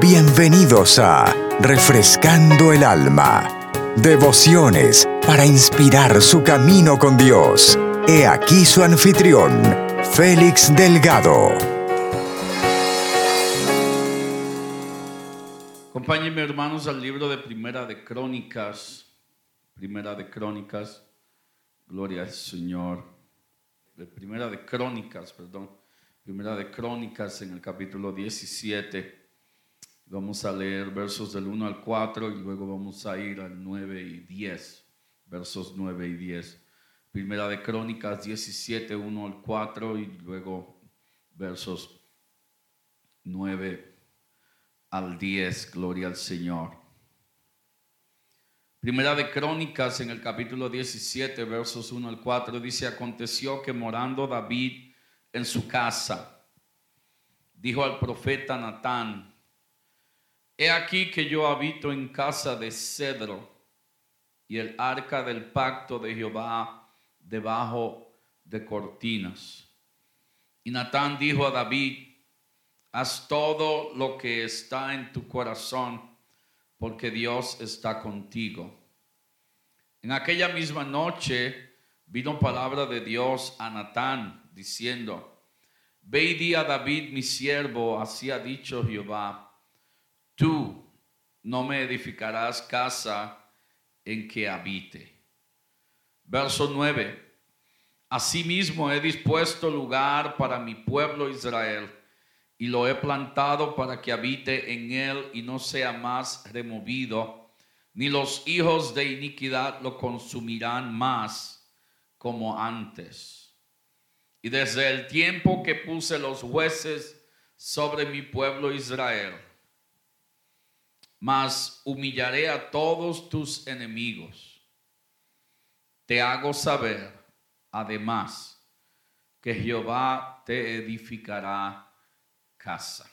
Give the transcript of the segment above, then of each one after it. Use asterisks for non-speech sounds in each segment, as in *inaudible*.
Bienvenidos a Refrescando el Alma. Devociones para inspirar su camino con Dios. He aquí su anfitrión, Félix Delgado. Acompáñenme hermanos al libro de Primera de Crónicas. Primera de Crónicas. Gloria al Señor. De Primera de Crónicas, perdón. Primera de Crónicas en el capítulo 17. Vamos a leer versos del 1 al 4 y luego vamos a ir al 9 y 10. Versos 9 y 10. Primera de Crónicas 17, 1 al 4 y luego versos 9 al 10. Gloria al Señor. Primera de Crónicas en el capítulo 17, versos 1 al 4 dice, aconteció que morando David en su casa, dijo al profeta Natán, He aquí que yo habito en casa de cedro y el arca del pacto de Jehová debajo de cortinas. Y Natán dijo a David, haz todo lo que está en tu corazón, porque Dios está contigo. En aquella misma noche vino palabra de Dios a Natán, diciendo, Ve a David mi siervo, así ha dicho Jehová tú no me edificarás casa en que habite. Verso 9. Asimismo he dispuesto lugar para mi pueblo Israel y lo he plantado para que habite en él y no sea más removido, ni los hijos de iniquidad lo consumirán más como antes. Y desde el tiempo que puse los jueces sobre mi pueblo Israel, mas humillaré a todos tus enemigos. Te hago saber, además, que Jehová te edificará casa.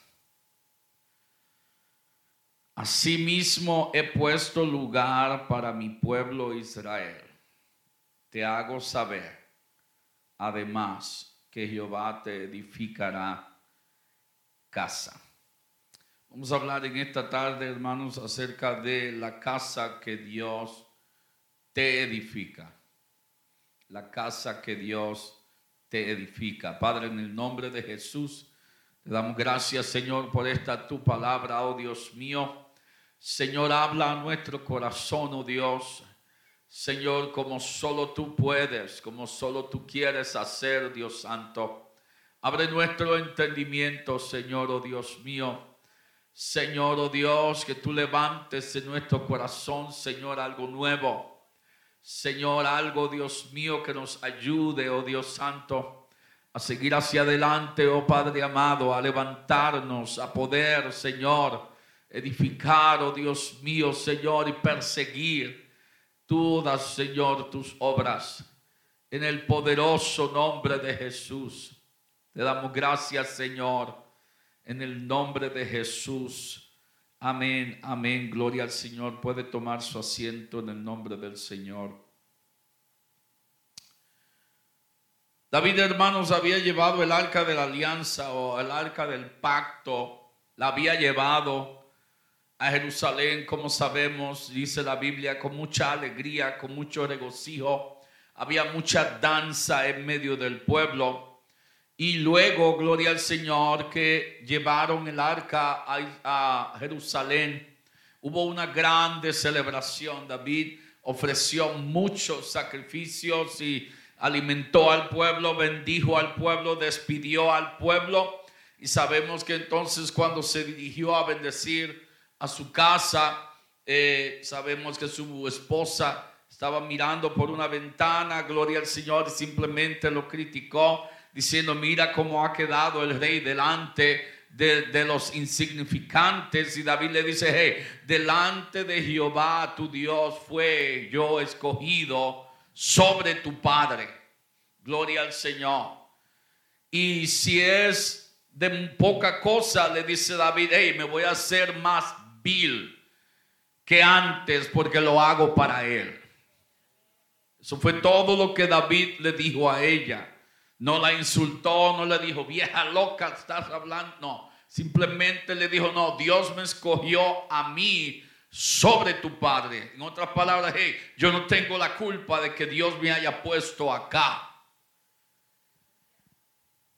Asimismo he puesto lugar para mi pueblo Israel. Te hago saber, además, que Jehová te edificará casa. Vamos a hablar en esta tarde, hermanos, acerca de la casa que Dios te edifica. La casa que Dios te edifica. Padre, en el nombre de Jesús, te damos gracias, Señor, por esta tu palabra, oh Dios mío. Señor, habla a nuestro corazón, oh Dios. Señor, como solo tú puedes, como solo tú quieres hacer, Dios Santo. Abre nuestro entendimiento, Señor, oh Dios mío Señor, oh Dios, que tú levantes en nuestro corazón, Señor, algo nuevo. Señor, algo, Dios mío, que nos ayude, oh Dios Santo, a seguir hacia adelante, oh Padre amado, a levantarnos, a poder, Señor, edificar, oh Dios mío, Señor, y perseguir todas, Señor, tus obras. En el poderoso nombre de Jesús. Te damos gracias, Señor en el nombre de Jesús. Amén, amén. Gloria al Señor. Puede tomar su asiento en el nombre del Señor. David, hermanos, había llevado el arca de la alianza o el arca del pacto. La había llevado a Jerusalén, como sabemos, dice la Biblia, con mucha alegría, con mucho regocijo. Había mucha danza en medio del pueblo. Y luego, gloria al Señor, que llevaron el arca a, Jerusalén. Hubo una grande celebración. David ofreció muchos sacrificios y alimentó al pueblo, bendijo al pueblo, despidió al pueblo. Y sabemos que entonces cuando se dirigió a bendecir a su casa, eh, sabemos que su esposa estaba mirando por una ventana, gloria al Señor, simplemente lo criticó diciendo, mira cómo ha quedado el rey delante de, los insignificantes. Y David le dice, hey, delante de Jehová tu Dios fue yo escogido sobre tu padre. Gloria al Señor. Y si es de poca cosa, le dice David, hey, me voy a hacer más vil que antes porque lo hago para él. Eso fue todo lo que David le dijo a ella. No la insultó, no le dijo, vieja loca, estás hablando. No, Simplemente le dijo, no, Dios me escogió a mí sobre tu padre. En otras palabras, hey, yo no tengo la culpa de que Dios me haya puesto acá.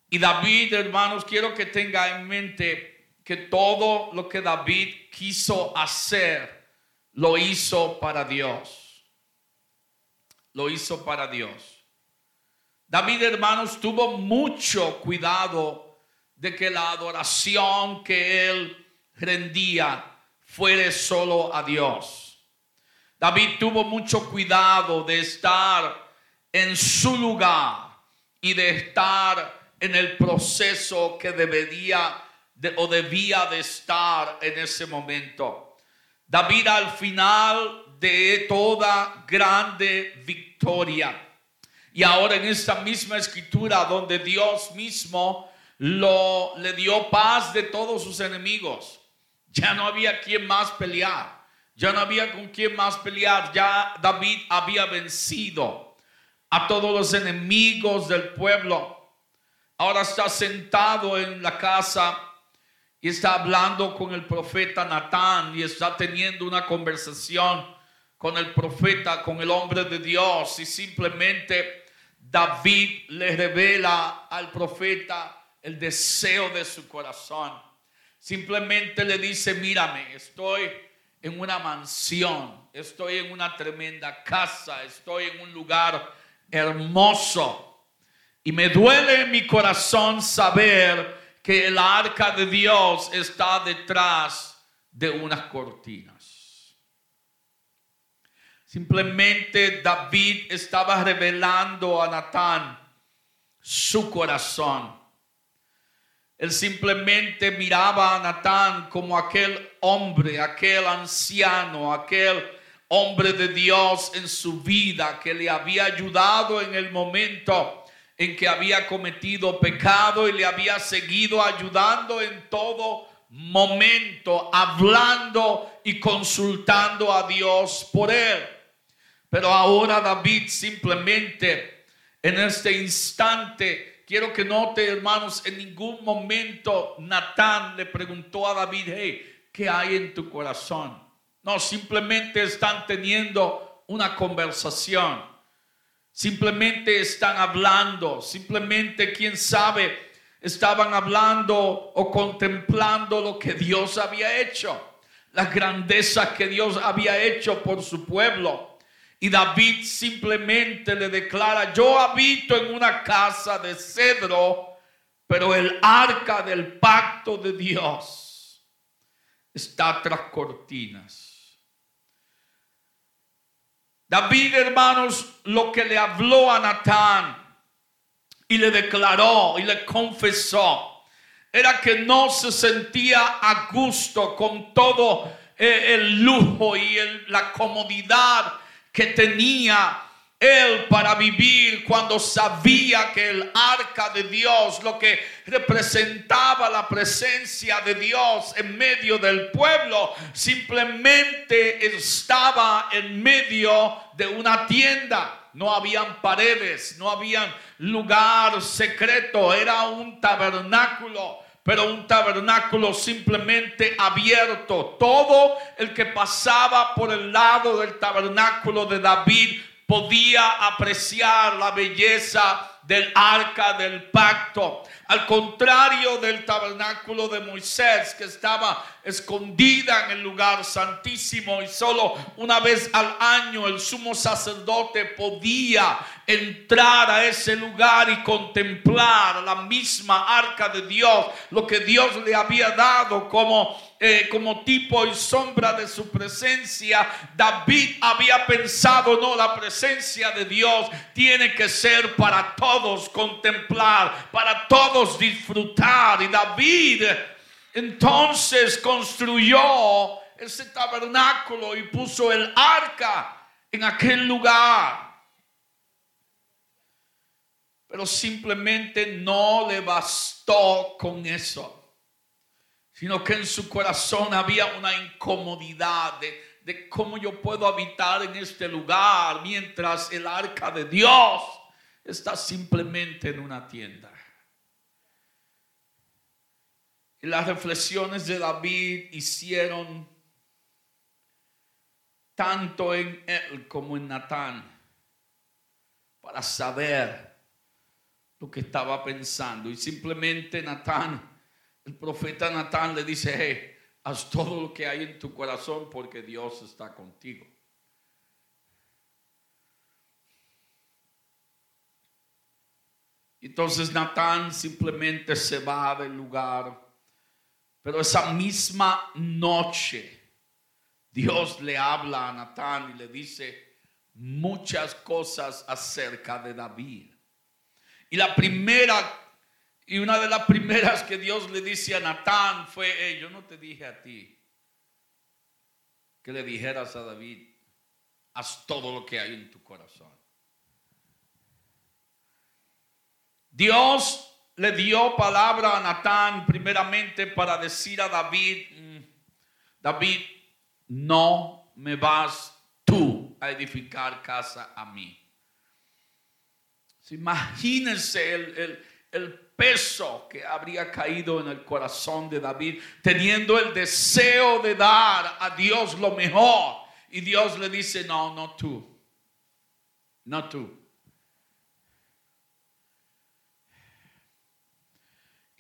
Y David, hermanos, quiero que tenga en mente que todo lo que David quiso hacer, lo hizo para Dios. Lo hizo para Dios. David, hermanos, tuvo mucho cuidado de que la adoración que él rendía fuere solo a Dios. David tuvo mucho cuidado de estar en su lugar y de estar en el proceso que debería o debía de estar en ese momento. David al final de toda grande victoria. Y ahora en esta misma escritura donde Dios mismo lo, le dio paz de todos sus enemigos. Ya no había quien más pelear. Ya no había con quien más pelear. Ya David había vencido a todos los enemigos del pueblo. Ahora está sentado en la casa y está hablando con el profeta Natán y está teniendo una conversación con el profeta, con el hombre de Dios y simplemente David le revela al profeta el deseo de su corazón. Simplemente le dice, mírame, estoy en una mansión, estoy en una tremenda casa, estoy en un lugar hermoso. Y me duele en mi corazón saber que el arca de Dios está detrás de unas cortinas. Simplemente David estaba revelando a Natán su corazón. Él simplemente miraba a Natán como aquel hombre, aquel anciano, aquel hombre de Dios en su vida que le había ayudado en el momento en que había cometido pecado y le había seguido ayudando en todo momento, hablando y consultando a Dios por él. Pero ahora David simplemente en este instante, quiero que note hermanos, en ningún momento Natán le preguntó a David, hey, ¿qué hay en tu corazón? No, simplemente están teniendo una conversación. Simplemente están hablando, simplemente, quién sabe, estaban hablando o contemplando lo que Dios había hecho, las grandezas que Dios había hecho por su pueblo. Y David simplemente le declara, yo habito en una casa de cedro, pero el arca del pacto de Dios está tras cortinas. David, hermanos, lo que le habló a Natán y le declaró y le confesó era que no se sentía a gusto con todo eh, el lujo y la comodidad que tenía él para vivir cuando sabía que el arca de Dios, lo que representaba la presencia de Dios en medio del pueblo, simplemente estaba en medio de una tienda. No habían paredes, no habían lugar secreto, era un tabernáculo pero un tabernáculo simplemente abierto. Todo el que pasaba por el lado del tabernáculo de David podía apreciar la belleza del arca del pacto. Al contrario del tabernáculo de Moisés que estaba escondida en el lugar santísimo y solo una vez al año el sumo sacerdote podía entrar a ese lugar y contemplar la misma arca de Dios, lo que Dios le había dado como eh, como tipo y sombra de su presencia, David había pensado, no, la presencia de Dios tiene que ser para todos contemplar, para todos disfrutar. Y David entonces construyó ese tabernáculo y puso el arca en aquel lugar. Pero simplemente no le bastó con eso sino que en su corazón había una incomodidad de, cómo yo puedo habitar en este lugar mientras el arca de Dios está simplemente en una tienda. Y las reflexiones de David hicieron tanto en él como en Natán para saber lo que estaba pensando. Y simplemente Natán, el profeta Natán le dice, haz todo lo que hay en tu corazón porque Dios está contigo. Entonces Natán simplemente se va del lugar. Pero esa misma noche Dios le habla a Natán y le dice muchas cosas acerca de David. Y la primera, y una de las primeras que Dios le dice a Natán fue, yo no te dije a ti que le dijeras a David, haz todo lo que hay en tu corazón. Dios le dio palabra a Natán primeramente para decir a David, mm, David, no me vas tú a edificar casa a mí. Imagínense el, el peso que habría caído en el corazón de David, teniendo el deseo de dar a Dios lo mejor. Y Dios le dice, no, no tú, no tú.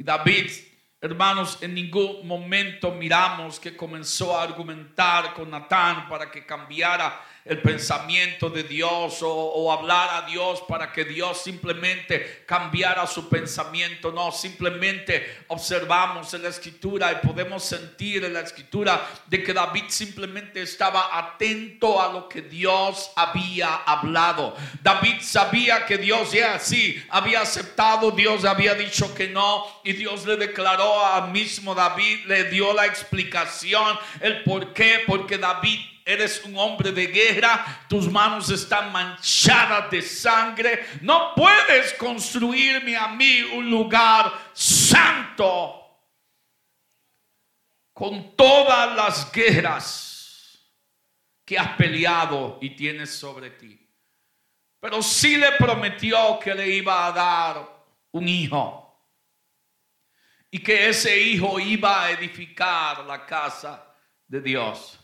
David, hermanos, en ningún momento miramos que comenzó a argumentar con Natán para que cambiara el pensamiento de Dios o, hablar a Dios para que Dios simplemente cambiara su pensamiento. No, simplemente observamos en la escritura y podemos sentir en la escritura de que David simplemente estaba atento a lo que Dios había hablado. David sabía que Dios ya sí había aceptado, Dios había dicho que no y Dios le declaró al mismo David, le dio la explicación, el por qué, porque David eres un hombre de guerra, tus manos están manchadas de sangre, no puedes construirme a mí un lugar santo con todas las guerras que has peleado y tienes sobre ti. Pero sí le prometió que le iba a dar un hijo y que ese hijo iba a edificar la casa de Dios.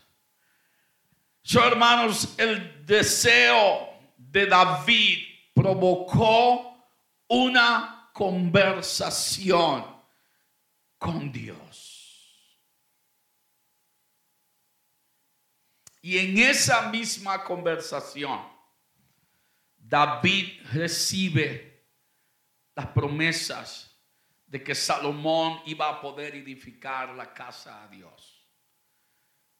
So, hermanos, el deseo de David provocó una conversación con Dios. Y en esa misma conversación, David recibe las promesas de que Salomón iba a poder edificar la casa a Dios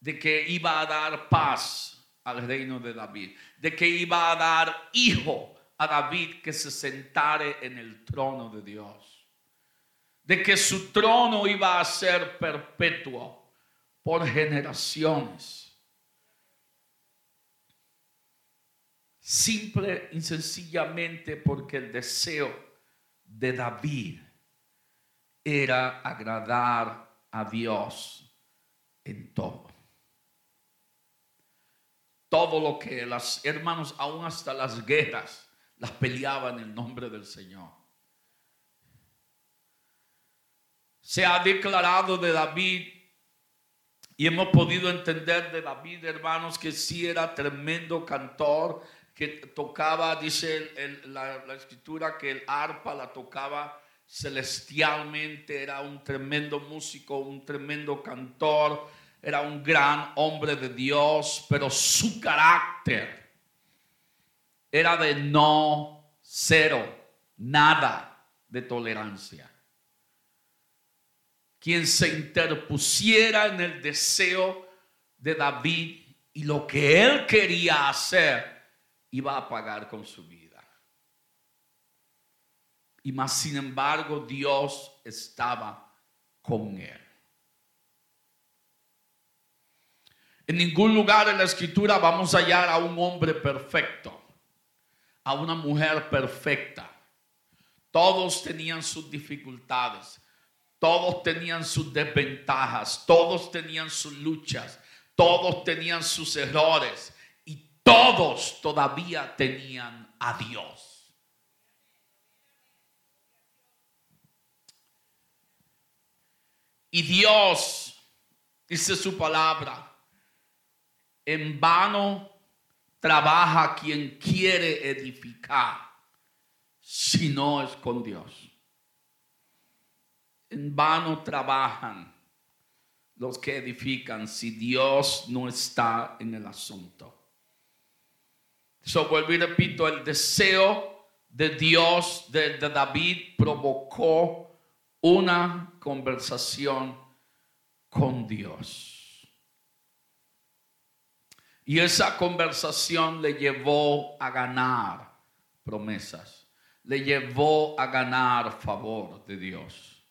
de que iba a dar paz al reino de David, de que iba a dar hijo a David que se sentare en el trono de Dios, de que su trono iba a ser perpetuo por generaciones. Simple y sencillamente porque el deseo de David era agradar a Dios en todo todo lo que las hermanos, aún hasta las guerras, las peleaban en el nombre del Señor. Se ha declarado de David y hemos podido entender de David, hermanos, que sí era tremendo cantor, que tocaba, dice la, la escritura, que el arpa la tocaba celestialmente, era un tremendo músico, un tremendo cantor era un gran hombre de Dios, pero su carácter era de no cero, nada de tolerancia. Quien se interpusiera en el deseo de David y lo que él quería hacer, iba a pagar con su vida. Y más sin embargo, Dios estaba con él. En ningún lugar en la escritura vamos a hallar a un hombre perfecto, a una mujer perfecta. Todos tenían sus dificultades, todos tenían sus desventajas, todos tenían sus luchas, todos tenían sus errores y todos todavía tenían a Dios. Y Dios, dice su palabra, en vano trabaja quien quiere edificar si no es con Dios. En vano trabajan los que edifican si Dios no está en el asunto. So, vuelvo y repito, el deseo de Dios de, de David provocó una conversación con Dios. Y esa conversación le llevó a ganar promesas, le llevó a ganar favor de Dios.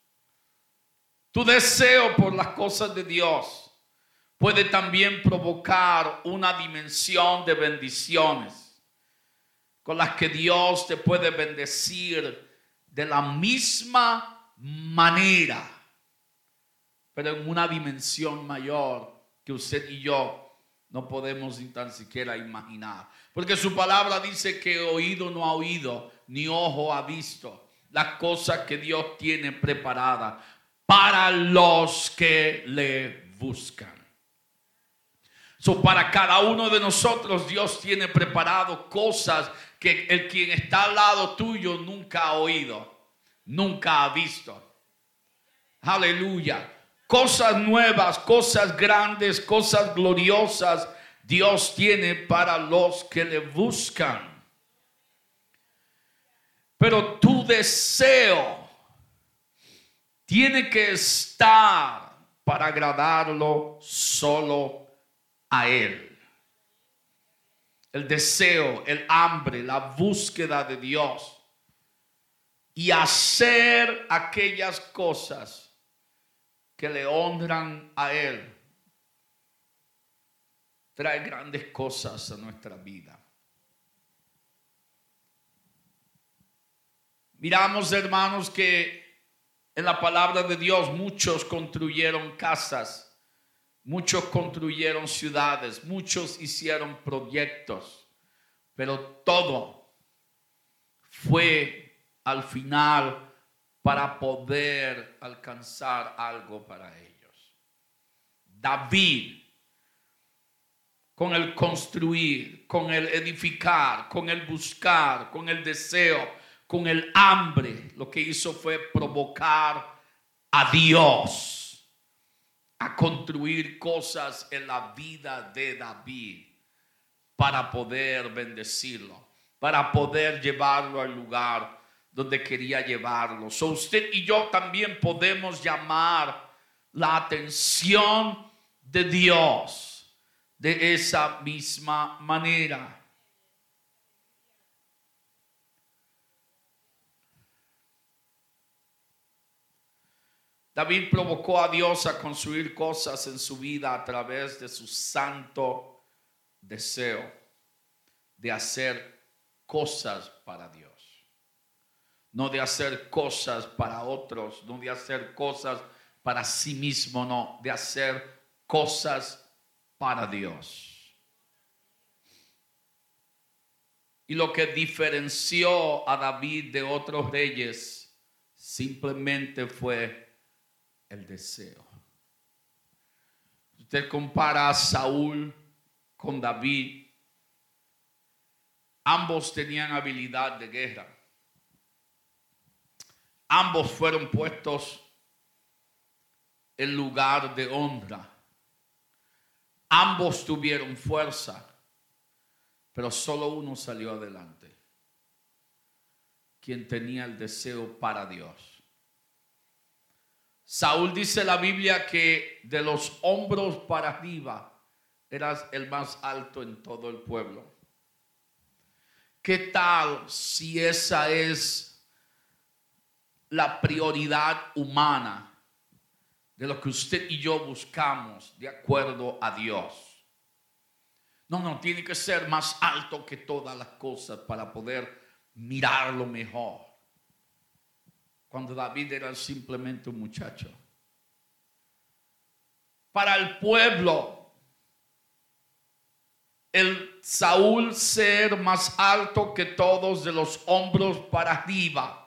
Tu deseo por las cosas de Dios puede también provocar una dimensión de bendiciones con las que Dios te puede bendecir de la misma manera, pero en una dimensión mayor que usted y yo no podemos ni tan siquiera imaginar. Porque su palabra dice que oído no ha oído, ni ojo ha visto las cosas que Dios tiene preparada para los que le buscan. So, para cada uno de nosotros Dios tiene preparado cosas que el quien está al lado tuyo nunca ha oído, nunca ha visto. Aleluya cosas nuevas, cosas grandes, cosas gloriosas Dios tiene para los que le buscan. Pero tu deseo tiene que estar para agradarlo solo a Él. El deseo, el hambre, la búsqueda de Dios y hacer aquellas cosas que le honran a Él, trae grandes cosas a nuestra vida. Miramos, hermanos, que en la palabra de Dios muchos construyeron casas, muchos construyeron ciudades, muchos hicieron proyectos, pero todo fue al final para poder alcanzar algo para ellos. David, con el construir, con el edificar, con el buscar, con el deseo, con el hambre, lo que hizo fue provocar a Dios a construir cosas en la vida de David para poder bendecirlo, para poder llevarlo al lugar donde quería llevarlo. So usted y yo también podemos llamar la atención de Dios de esa misma manera. David provocó a Dios a construir cosas en su vida a través de su santo deseo de hacer cosas para Dios no de hacer cosas para otros, no de hacer cosas para sí mismo, no, de hacer cosas para Dios. Y lo que diferenció a David de otros reyes simplemente fue el deseo. Usted compara a Saúl con David. Ambos tenían habilidad de guerra. Ambos fueron puestos en lugar de honra. Ambos tuvieron fuerza, pero solo uno salió adelante. Quien tenía el deseo para Dios. Saúl dice la Biblia que de los hombros para arriba eras el más alto en todo el pueblo. ¿Qué tal si esa es la prioridad humana de lo que usted y yo buscamos de acuerdo a Dios. No, no, tiene que ser más alto que todas las cosas para poder mirarlo mejor. Cuando David era simplemente un muchacho. Para el pueblo, el Saúl ser más alto que todos de los hombros para arriba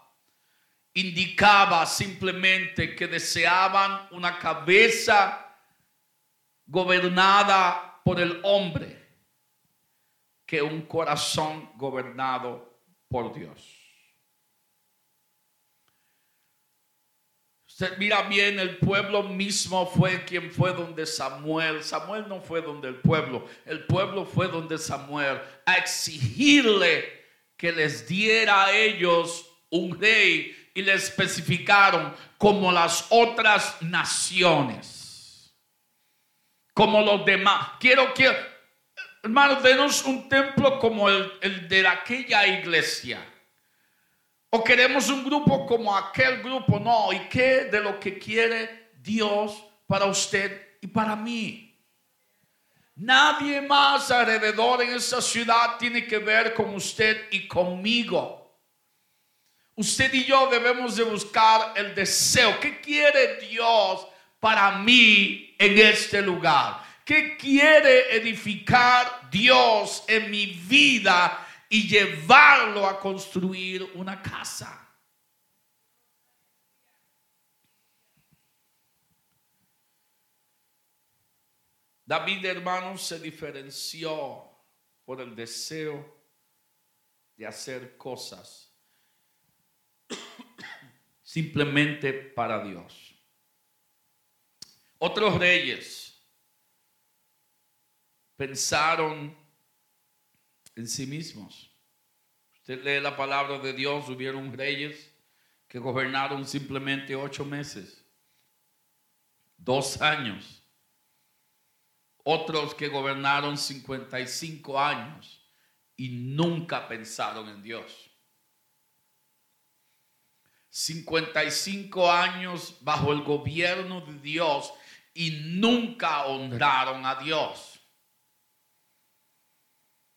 indicaba simplemente que deseaban una cabeza gobernada por el hombre que un corazón gobernado por Dios. Usted mira bien, el pueblo mismo fue quien fue donde Samuel. Samuel no fue donde el pueblo, el pueblo fue donde Samuel a exigirle que les diera a ellos un rey y le especificaron como las otras naciones, como los demás. Quiero que, hermanos, denos un templo como el, el de aquella iglesia. O queremos un grupo como aquel grupo. No, ¿y qué de lo que quiere Dios para usted y para mí? Nadie más alrededor en esa ciudad tiene que ver con usted y conmigo. Usted y yo debemos de buscar el deseo. ¿Qué quiere Dios para mí en este lugar? ¿Qué quiere edificar Dios en mi vida y llevarlo a construir una casa? David, hermanos, se diferenció por el deseo de hacer cosas simplemente para Dios. Otros reyes pensaron en sí mismos. Usted lee la palabra de Dios, hubieron reyes que gobernaron simplemente ocho meses, dos años. Otros que gobernaron 55 años y nunca pensaron en Dios. 55 años bajo el gobierno de Dios y nunca honraron a Dios.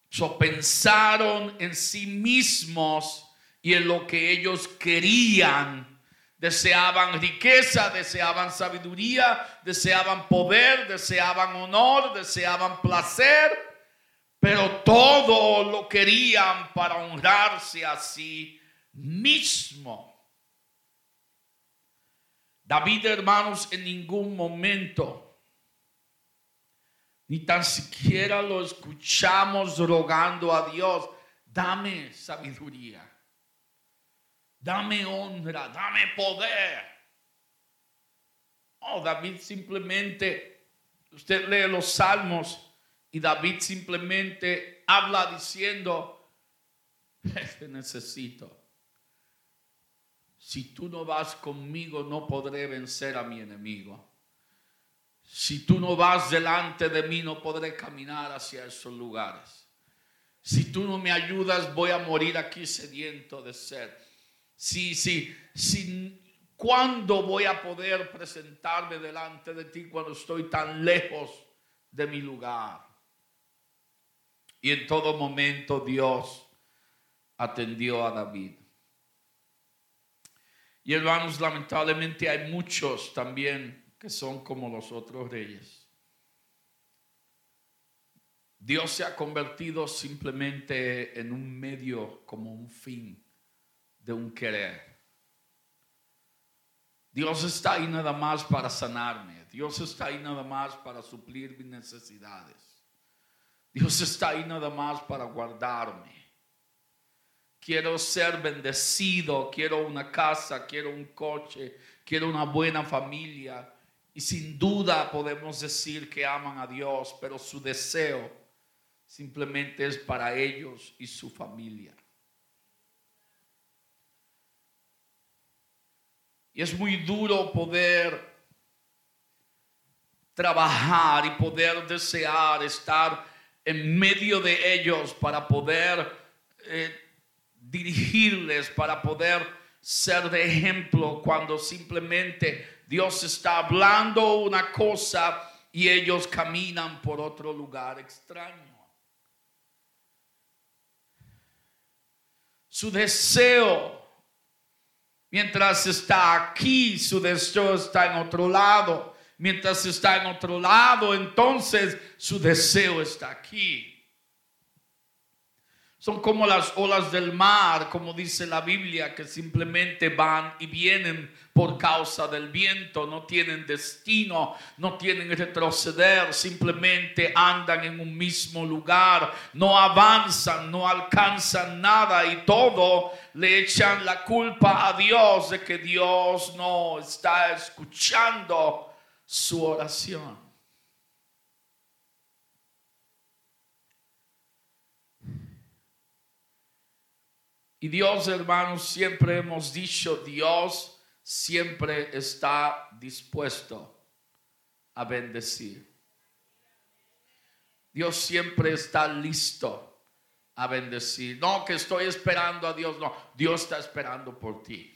So, pensaron en sí mismos y en lo que ellos querían. Deseaban riqueza, deseaban sabiduría, deseaban poder, deseaban honor, deseaban placer, pero todo lo querían para honrarse a sí mismo. David, hermanos, en ningún momento, ni tan siquiera lo escuchamos rogando a Dios, dame sabiduría, dame honra, dame poder. Oh, David simplemente, usted lee los salmos y David simplemente habla diciendo, te necesito. Si tú no vas conmigo, no podré vencer a mi enemigo. Si tú no vas delante de mí, no podré caminar hacia esos lugares. Si tú no me ayudas, voy a morir aquí sediento de sed. Si, si, si, ¿cuándo voy a poder presentarme delante de ti cuando estoy tan lejos de mi lugar? Y en todo momento Dios atendió a David. Y hermanos, lamentablemente hay muchos también que son como los otros reyes. Dios se ha convertido simplemente en un medio como un fin de un querer. Dios está ahí nada más para sanarme. Dios está ahí nada más para suplir mis necesidades. Dios está ahí nada más para guardarme quiero ser bendecido, quiero una casa, quiero un coche, quiero una buena familia. Y sin duda podemos decir que aman a Dios, pero su deseo simplemente es para ellos y su familia. Y es muy duro poder trabajar y poder desear estar en medio de ellos para poder eh, dirigirles, para poder ser de ejemplo cuando simplemente Dios está hablando una cosa y ellos caminan por otro lugar extraño. Su deseo, mientras está aquí, su deseo está en otro lado. Mientras está en otro lado, entonces su deseo está aquí. Son como las olas del mar, como dice la Biblia, que simplemente van y vienen por causa del viento, no tienen destino, no tienen retroceder, simplemente andan en un mismo lugar, no avanzan, no alcanzan nada y todo le echan la culpa a Dios de que Dios no está escuchando su oración. Y Dios, hermanos, siempre hemos dicho, Dios siempre está dispuesto a bendecir. Dios siempre está listo a bendecir. No que estoy esperando a Dios, no, Dios está esperando por ti.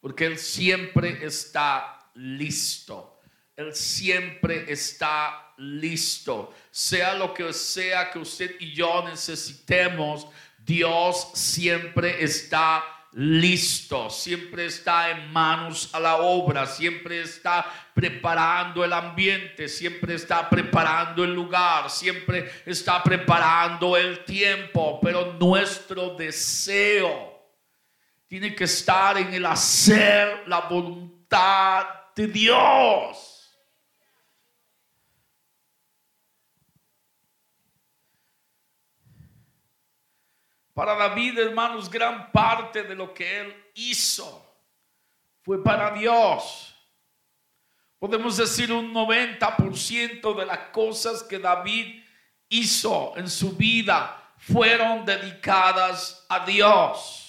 Porque Él siempre está listo. Él siempre está listo. Sea lo que sea que usted y yo necesitemos, Dios siempre está listo, siempre está en manos a la obra, siempre está preparando el ambiente, siempre está preparando el lugar, siempre está preparando el tiempo, pero nuestro deseo tiene que estar en el hacer la voluntad de Dios. Para David, hermanos, gran parte de lo que él hizo fue para Dios. Podemos decir un 90% de las cosas que David hizo en su vida fueron dedicadas a Dios.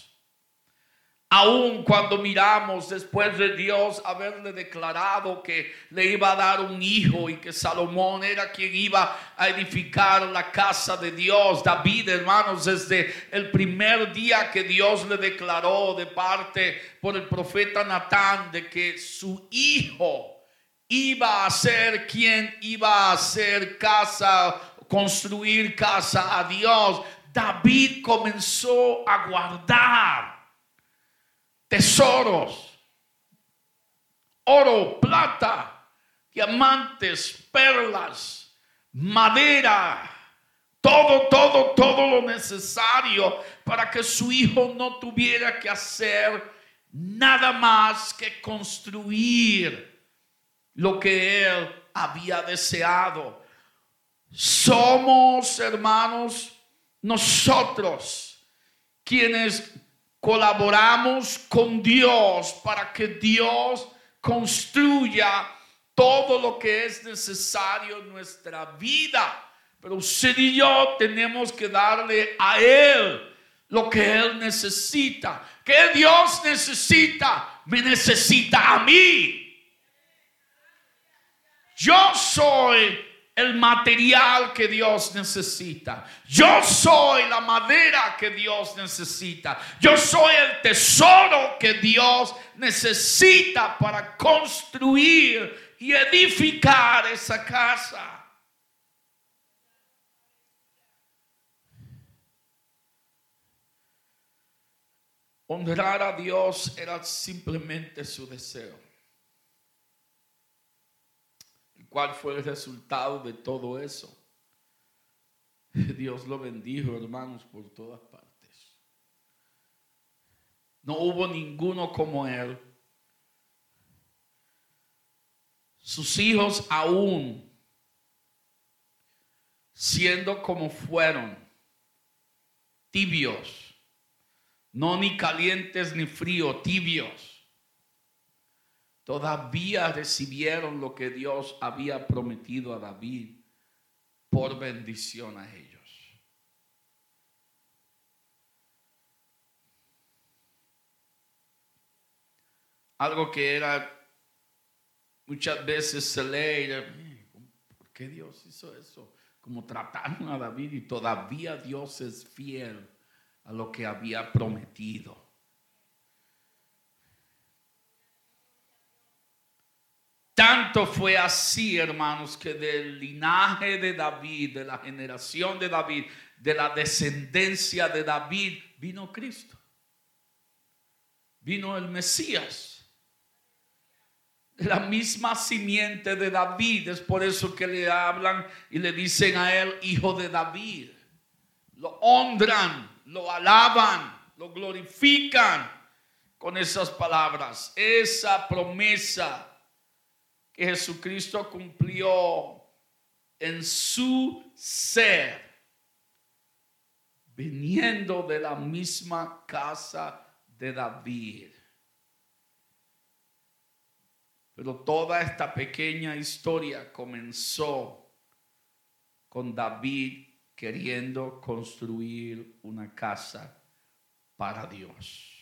Aun cuando miramos después de Dios haberle declarado que le iba a dar un hijo y que Salomón era quien iba a edificar la casa de Dios. David, hermanos, desde el primer día que Dios le declaró de parte por el profeta Natán de que su hijo iba a ser quien iba a hacer casa, construir casa a Dios. David comenzó a guardar tesoros, oro, plata, diamantes, perlas, madera, todo, todo, todo lo necesario para que su hijo no tuviera que hacer nada más que construir lo que él había deseado. Somos, hermanos, nosotros quienes colaboramos con Dios para que Dios construya todo lo que es necesario en nuestra vida. Pero usted y yo tenemos que darle a Él lo que Él necesita. ¿Qué Dios necesita? Me necesita a mí. Yo soy el material que Dios necesita. Yo soy la madera que Dios necesita. Yo soy el tesoro que Dios necesita para construir y edificar esa casa. Honrar a Dios era simplemente su deseo. ¿Cuál fue el resultado de todo eso? *laughs* Dios lo bendijo, hermanos, por todas partes. No hubo ninguno como él. Sus hijos aún, siendo como fueron, tibios, no ni calientes ni frío, tibios todavía recibieron lo que Dios había prometido a David por bendición a ellos. Algo que era muchas veces se lee, ¿por qué Dios hizo eso? Como trataron a David y todavía Dios es fiel a lo que había prometido. Tanto fue así, hermanos, que del linaje de David, de la generación de David, de la descendencia de David, vino Cristo. Vino el Mesías. La misma simiente de David. Es por eso que le hablan y le dicen a él hijo de David. lo honran, lo alaban, lo glorifican con esas palabras. Esa promesa que Jesucristo cumplió en su ser, viniendo de la misma casa de David. Pero toda esta pequeña historia comenzó con David queriendo construir una casa para Dios.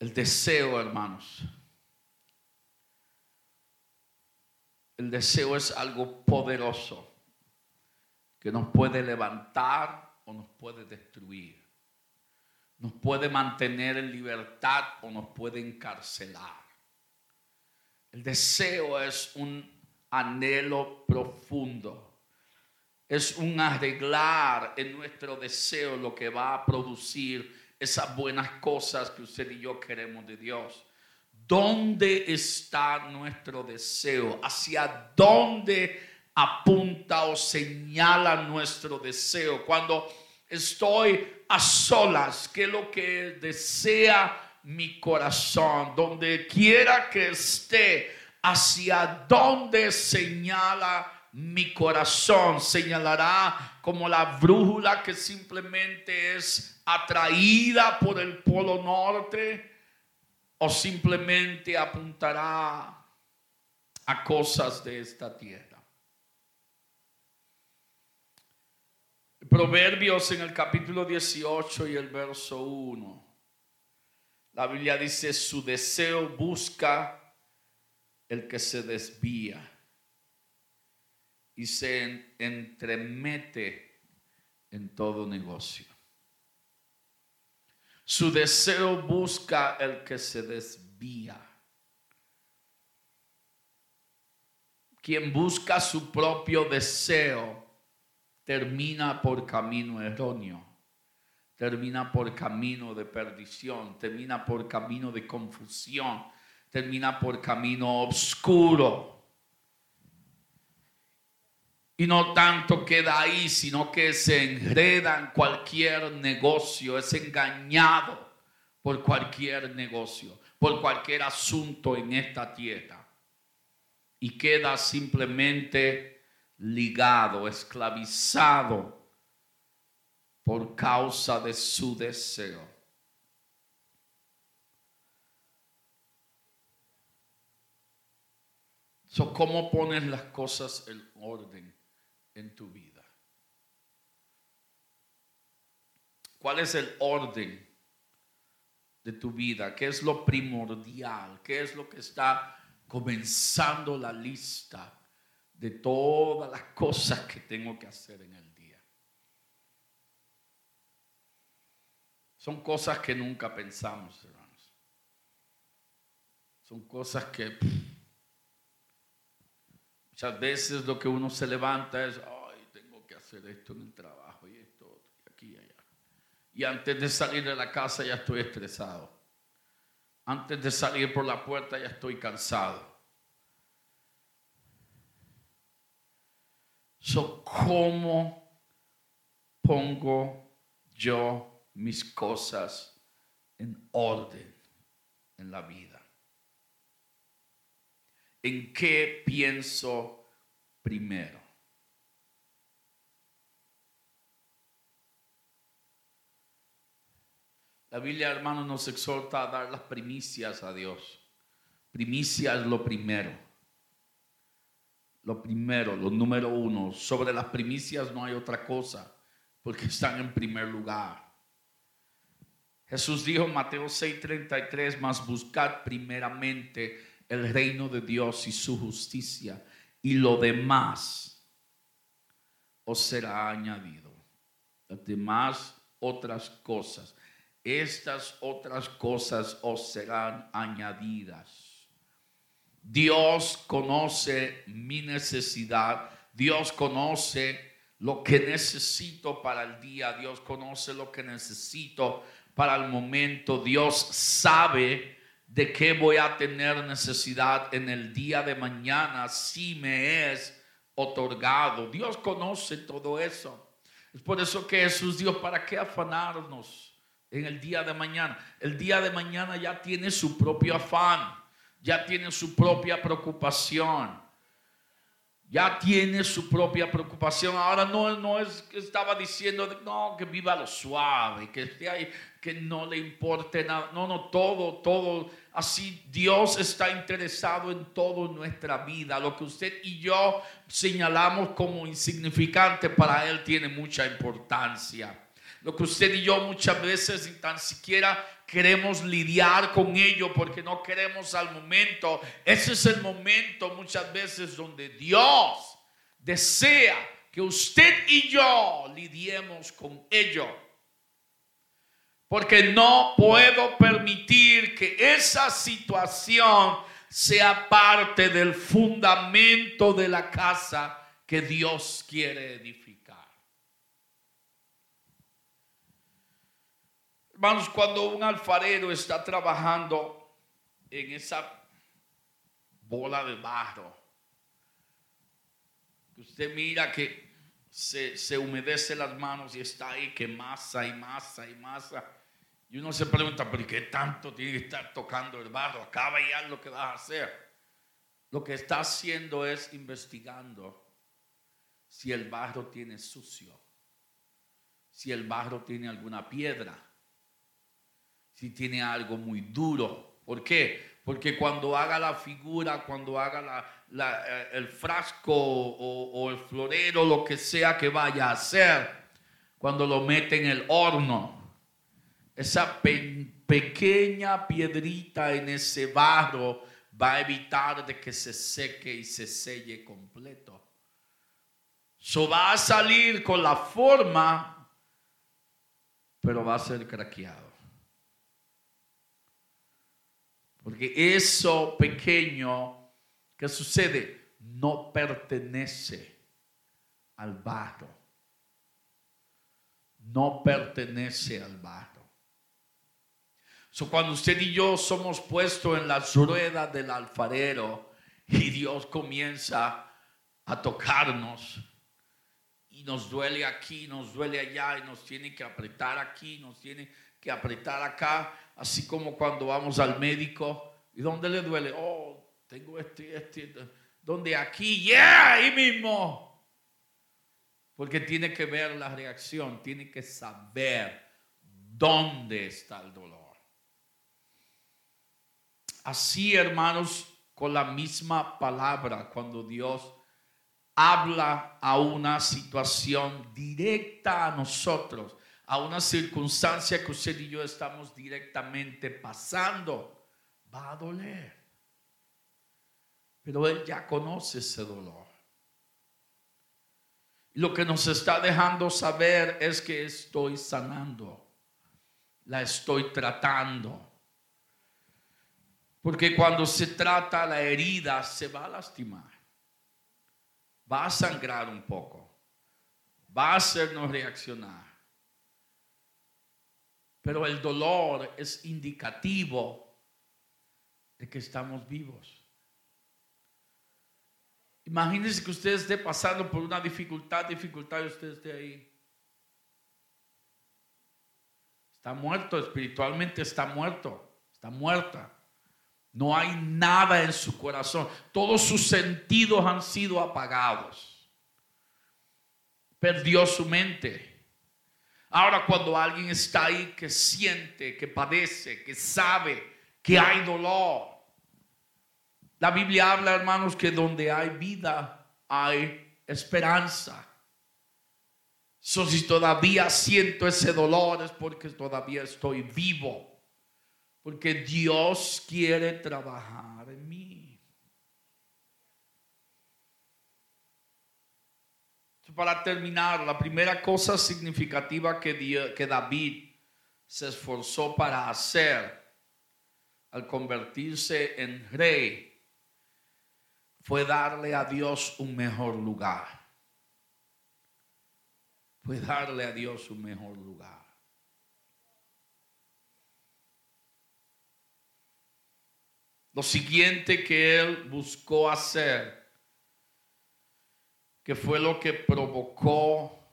El deseo, hermanos. El deseo es algo poderoso que nos puede levantar o nos puede destruir. Nos puede mantener en libertad o nos puede encarcelar. El deseo es un anhelo profundo. Es un arreglar en nuestro deseo lo que va a producir esas buenas cosas que usted y yo queremos de Dios. ¿Dónde está nuestro deseo? ¿Hacia dónde apunta o señala nuestro deseo? Cuando estoy a solas, ¿qué es lo que desea mi corazón? Donde quiera que esté, hacia dónde señala mi corazón señalará como la brújula que simplemente es atraída por el polo norte o simplemente apuntará a cosas de esta tierra. Proverbios en el capítulo 18 y el verso 1. La Biblia dice, su deseo busca el que se desvía y se entremete en todo negocio. Su deseo busca el que se desvía. Quien busca su propio deseo termina por camino erróneo, termina por camino de perdición, termina por camino de confusión, termina por camino oscuro. Y no tanto queda ahí, sino que se enreda en cualquier negocio, es engañado por cualquier negocio, por cualquier asunto en esta tierra. Y queda simplemente ligado, esclavizado por causa de su deseo. So, ¿Cómo pones las cosas en orden? En tu vida? ¿Cuál es el orden de tu vida? ¿Qué es lo primordial? ¿Qué es lo que está comenzando la lista de todas las cosas que tengo que hacer en el día? Son cosas que nunca pensamos, hermanos. Son cosas que... Muchas veces lo que uno se levanta es, ay, tengo que hacer esto en el trabajo y esto, y aquí y allá. Y antes de salir de la casa ya estoy estresado. Antes de salir por la puerta ya estoy cansado. So, ¿cómo pongo yo mis cosas en orden en la vida? En qué pienso primero. La Biblia, hermano, nos exhorta a dar las primicias a Dios. Primicia es lo primero. Lo primero, lo número uno. Sobre las primicias no hay otra cosa, porque están en primer lugar. Jesús dijo en Mateo 6:33, más buscad primeramente el reino de Dios y su justicia, y lo demás os será añadido. Las demás otras cosas. Estas otras cosas os serán añadidas. Dios conoce mi necesidad. Dios conoce lo que necesito para el día. Dios conoce lo que necesito para el momento. Dios sabe de qué voy a tener necesidad en el día de mañana si me es otorgado. Dios conoce todo eso. Es por eso que Jesús dijo, ¿para qué afanarnos en el día de mañana? El día de mañana ya tiene su propio afán, ya tiene su propia preocupación ya tiene su propia preocupación. Ahora no, no es que estaba diciendo, no, que viva lo suave, que que no le importe nada. No, no, todo, todo. Así Dios está interesado en todo nuestra vida. Lo que usted y yo señalamos como insignificante para Él tiene mucha importancia. Lo que usted y yo muchas veces ni tan siquiera queremos lidiar con ello porque no queremos al momento. Ese es el momento muchas veces donde Dios desea que usted y yo lidiemos con ello. Porque no puedo permitir que esa situación sea parte del fundamento de la casa que Dios quiere edificar. Hermanos, cuando un alfarero está trabajando en esa bola de barro, usted mira que se, se humedece las manos y está ahí que masa y masa y masa. Y uno se pregunta, ¿por qué tanto tiene que estar tocando el barro? Acaba ya lo que vas a hacer. Lo que está haciendo es investigando si el barro tiene sucio, si el barro tiene alguna piedra si tiene algo muy duro. ¿Por qué? Porque cuando haga la figura, cuando haga eh, el frasco o, el florero, lo que sea que vaya a hacer, cuando lo mete en el horno, esa pequeña piedrita en ese barro va a evitar de que se seque y se selle completo. So va a salir con la forma, pero va a ser craqueado. Porque eso pequeño que sucede no pertenece al barro. No pertenece al barro. So, cuando usted y yo somos puestos en las ruedas del alfarero y Dios comienza a tocarnos y nos duele aquí, nos duele allá y nos tiene que apretar aquí, nos tiene que apretar acá, así como cuando vamos al médico. ¿Y dónde le duele? Oh, tengo este, este, donde aquí, yeah, ahí mismo. Porque tiene que ver la reacción, tiene que saber dónde está el dolor. Así, hermanos, con la misma palabra, cuando Dios habla a una situación directa a nosotros, a una circunstancia que usted y yo estamos directamente pasando, va a doler. Pero Él ya conoce ese dolor. Lo que nos está dejando saber es que estoy sanando, la estoy tratando. Porque cuando se trata la herida se va a lastimar, va a sangrar un poco, va a hacernos reaccionar. Pero el dolor es indicativo de que estamos vivos. Imagínense que usted esté pasando por una dificultad, dificultad y usted esté ahí. Está muerto, espiritualmente está muerto, está muerta. No hay nada en su corazón. Todos sus sentidos han sido apagados. Perdió su mente. Ahora cuando alguien está ahí que siente, que padece, que sabe que hay dolor. La Biblia habla, hermanos, que donde hay vida hay esperanza. So, si todavía siento ese dolor es porque todavía estoy vivo. Porque Dios quiere trabajar en mí. para terminar, la primera cosa significativa que, que David se esforzó para hacer al convertirse en rey fue darle a Dios un mejor lugar. Fue darle a Dios un mejor lugar. Lo siguiente que él buscó hacer que fue lo que provocó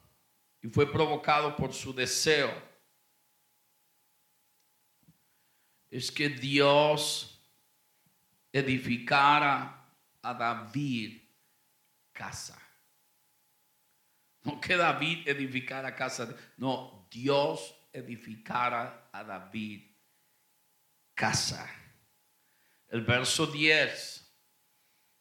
y fue provocado por su deseo, es que Dios edificara a David casa. No que David edificara casa, no, Dios edificara a David casa. El verso 10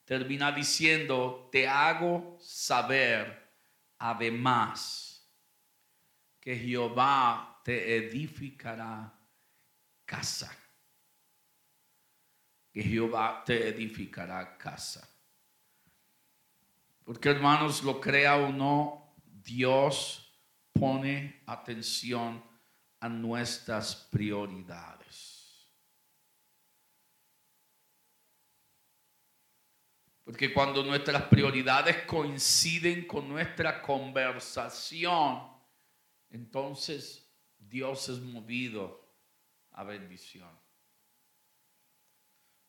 termina diciendo, te hago saber además que Jehová te edificará casa. Que Jehová te edificará casa. Porque hermanos, lo crea o no, Dios pone atención a nuestras prioridades. Porque cuando nuestras prioridades coinciden con nuestra conversación, entonces Dios es movido a bendición.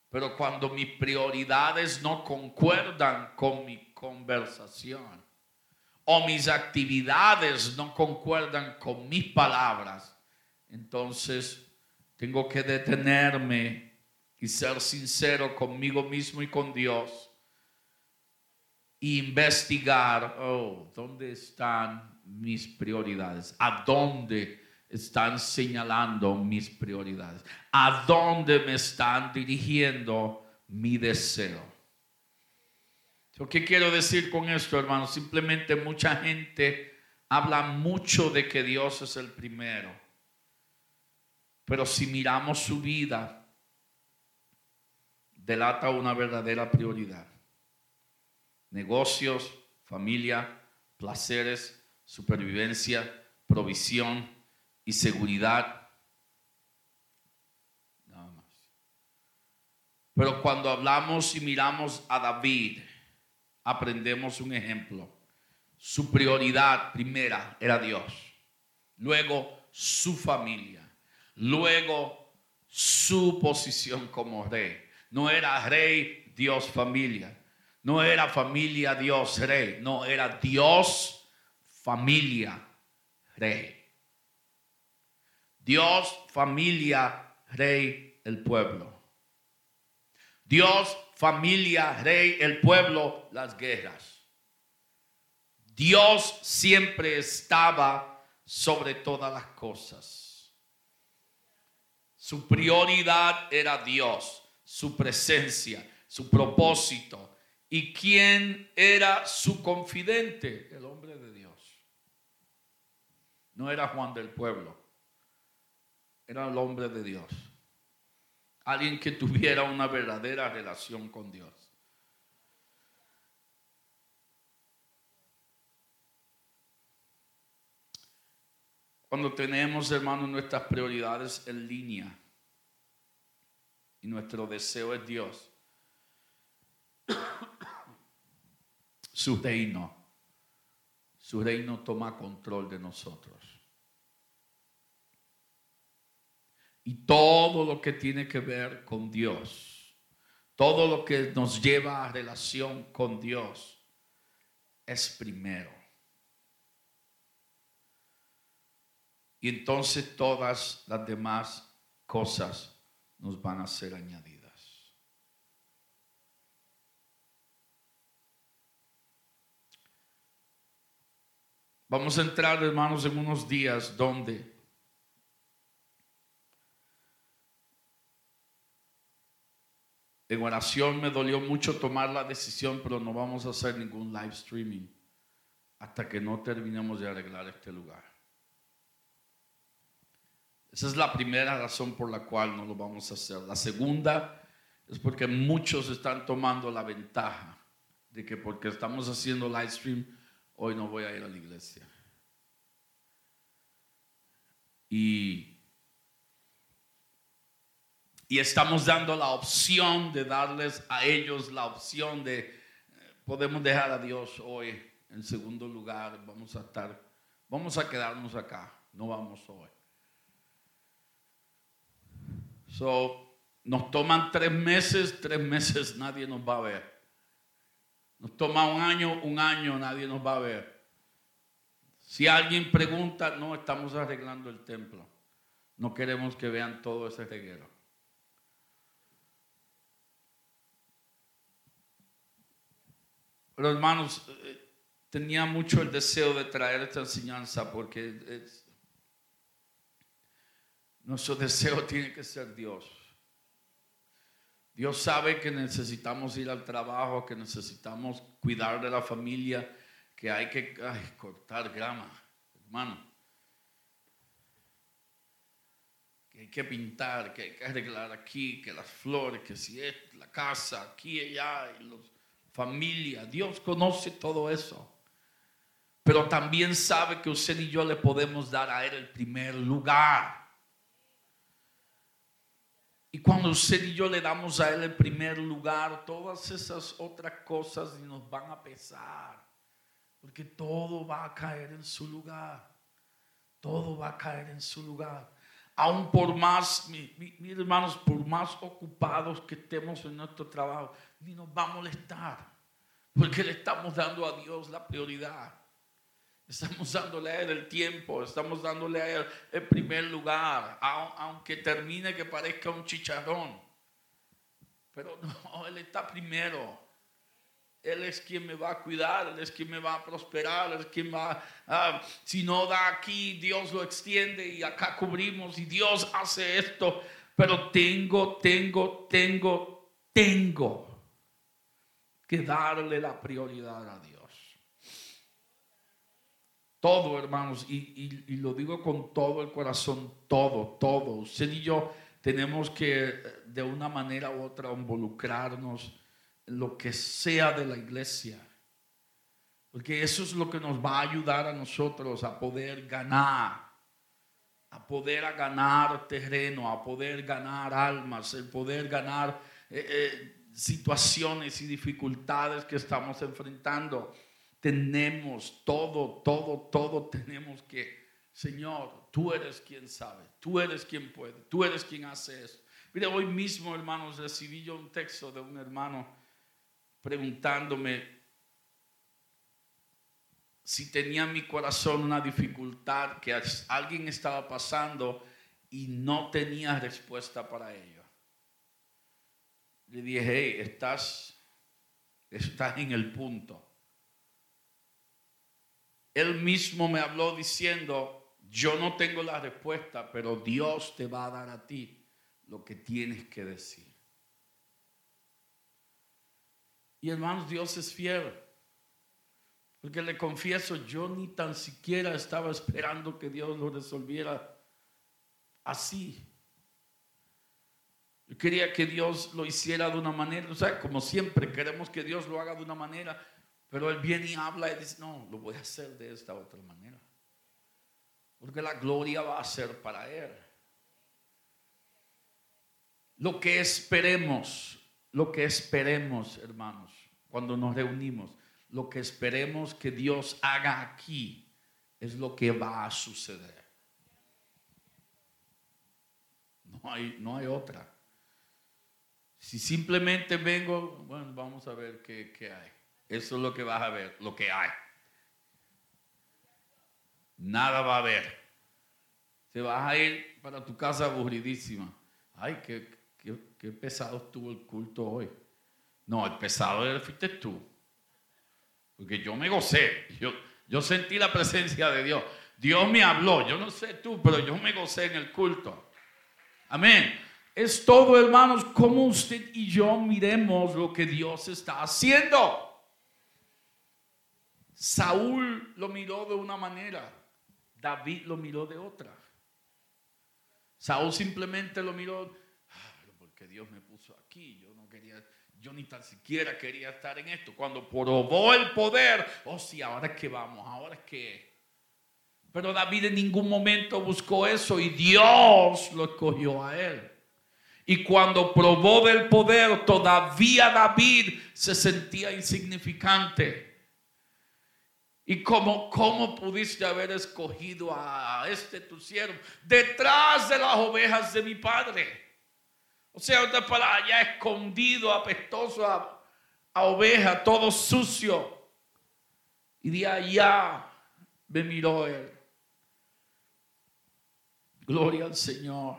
Pero cuando mis prioridades no concuerdan con mi conversación o mis actividades no concuerdan con mis palabras, entonces tengo que detenerme y ser sincero conmigo mismo y con Dios investigar, oh, ¿dónde están mis prioridades? ¿A dónde están señalando mis prioridades? ¿A dónde me están dirigiendo mi deseo? ¿Qué quiero decir con esto, hermano? Simplemente mucha gente habla mucho de que Dios es el primero. Pero si miramos su vida, delata una verdadera prioridad negocios, familia, placeres, supervivencia, provisión y seguridad. Nada más. Pero cuando hablamos y miramos a David, aprendemos un ejemplo. Su prioridad primera era Dios. Luego su familia. Luego su posición como rey. No era rey, Dios, familia. No era familia Dios rey, no era Dios familia rey. Dios familia rey el pueblo. Dios familia rey el pueblo las guerras. Dios siempre estaba sobre todas las cosas. Su prioridad era Dios, su presencia, su propósito, ¿Y quién era su confidente? El hombre de Dios. No era Juan del pueblo. Era el hombre de Dios. Alguien que tuviera una verdadera relación con Dios. Cuando tenemos, hermanos, nuestras prioridades en línea y nuestro deseo es Dios, su reino. Su reino toma control de nosotros. Y todo lo que tiene que ver con Dios, todo lo que nos lleva a relación con Dios, es primero. Y entonces todas las demás cosas nos van a ser añadidas. Vamos a entrar, hermanos, en unos días donde en oración me dolió mucho tomar la decisión, pero no vamos a hacer ningún live streaming hasta que no terminemos de arreglar este lugar. Esa es la primera razón por la cual no lo vamos a hacer. La segunda es porque muchos están tomando la ventaja de que porque estamos haciendo live stream hoy no voy a ir a la iglesia. Y, y estamos dando la opción de darles a ellos la opción de, eh, podemos dejar a Dios hoy en segundo lugar, vamos a estar, vamos a quedarnos acá, no vamos hoy. So, nos toman tres meses, tres meses nadie nos va a ver. Nos toma un año, un año, nadie nos va a ver. Si alguien pregunta, no, estamos arreglando el templo. No queremos que vean todo ese reguero. Pero hermanos, eh, tenía mucho el deseo de traer esta enseñanza porque nuestro deseo tiene que ser Dios. Dios sabe que necesitamos ir al trabajo, que necesitamos cuidar de la familia, que hay que cortar grama, hermano. Que hay que pintar, que hay que arreglar aquí, que las flores, que si es la casa, aquí y allá, y los, familia. Dios conoce todo eso. Pero también sabe que usted y yo le podemos dar a Él el primer lugar. Y cuando usted y yo le damos a Él el primer lugar, todas esas otras cosas nos van a pesar. Porque todo va a caer en su lugar. Todo va a caer en su lugar. Aún por más, mis hermanos, por más ocupados que estemos en nuestro trabajo, ni nos va a molestar. Porque le estamos dando a Dios la prioridad. Estamos dándole a Él el tiempo, estamos dándole a Él el primer lugar, aunque termine que parezca un chicharrón. Pero no, *laughs* Él está primero. Él es quien me va a cuidar, Él es quien me va a prosperar, Él es quien va, a, si no da aquí, Dios lo extiende y acá cubrimos y Dios hace esto. Pero tengo, tengo, tengo, tengo que darle la prioridad a Dios. Todo, hermanos, y, lo digo con todo el corazón, todo, todo. Usted y yo tenemos que de una manera u otra involucrarnos en lo que sea de la iglesia. Porque eso es lo que nos va a ayudar a nosotros a poder ganar, a poder ganar terreno, a poder ganar almas, el poder ganar eh, eh, situaciones y dificultades que estamos enfrentando tenemos todo, todo, todo tenemos que, Señor, tú eres quien sabe, tú eres quien puede, tú eres quien hace eso. Mire, hoy mismo, hermanos, recibí yo un texto de un hermano preguntándome si tenía en mi corazón una dificultad que alguien estaba pasando y no tenía respuesta para ello. Le dije, hey, estás, estás en el punto él mismo me habló diciendo, yo no tengo la respuesta, pero Dios te va a dar a ti lo que tienes que decir. Y hermanos, Dios es fiel. Porque le confieso, yo ni tan siquiera estaba esperando que Dios lo resolviera así. Yo quería que Dios lo hiciera de una manera, o sea, como siempre queremos que Dios lo haga de una manera, pero él viene y habla y dice, no, lo voy a hacer de esta otra manera. Porque la gloria va a ser para Él. Lo que esperemos, lo que esperemos, hermanos, cuando nos reunimos, lo que esperemos que Dios haga aquí es lo que va a suceder. No hay, no hay otra. Si simplemente vengo, bueno, vamos a ver qué, qué hay. Eso es lo que vas a ver, lo que hay. Nada va a haber. Te vas a ir para tu casa aburridísima. Ay, qué, pesado estuvo el culto hoy. No, el pesado fuiste tú. Porque yo me gocé. Yo, yo sentí la presencia de Dios. Dios me habló. Yo no sé tú, pero yo me gocé en el culto. Amén. Es todo, hermanos, como usted y yo miremos lo que Dios está haciendo. Saúl lo miró de una manera, David lo miró de otra. Saúl simplemente lo miró, ah, porque Dios me puso aquí, yo no quería, yo ni tan siquiera quería estar en esto. Cuando probó el poder, oh sí, ahora es que vamos, ahora es que... Pero David en ningún momento buscó eso y Dios lo escogió a él. Y cuando probó del poder, todavía David se sentía insignificante. ¿Y cómo, cómo pudiste haber escogido a este tu siervo detrás de las ovejas de mi padre? O sea, usted para allá escondido, apestoso, a oveja, todo sucio. Y de allá me miró él. Gloria al Señor.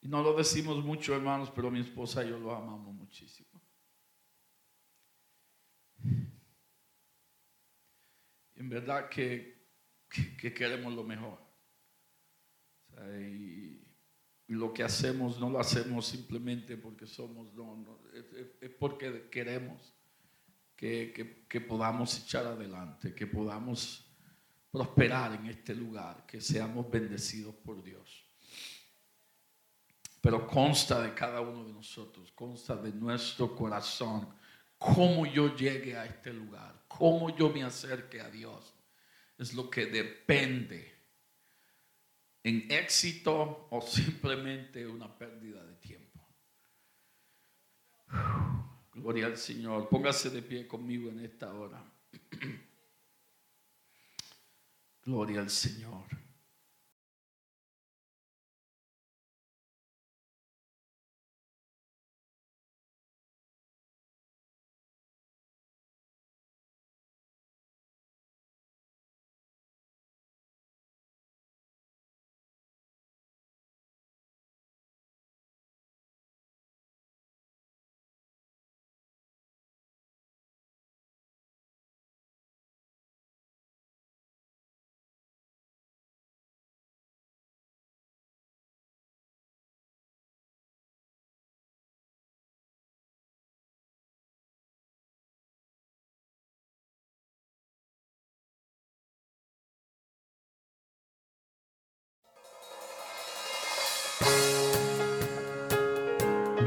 Y no lo decimos mucho, hermanos, pero mi esposa y yo lo amamos muchísimo. En verdad que, que, queremos lo mejor. y, lo que hacemos no lo hacemos simplemente porque somos, no, es, porque queremos que, que podamos echar adelante, que podamos prosperar en este lugar, que seamos bendecidos por Dios. Pero consta de cada uno de nosotros, consta de nuestro corazón, cómo yo llegue a este lugar, cómo yo me acerque a Dios. Es lo que depende en éxito o *laughs* simplemente una pérdida de tiempo. Gloria al Señor. Póngase de pie conmigo en esta hora. *clears throat* Gloria al Señor.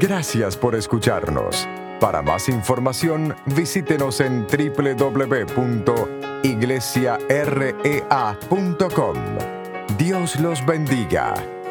Gracias por escucharnos. Para más información, visítenos en www.iglesiarea.com. Dios los bendiga.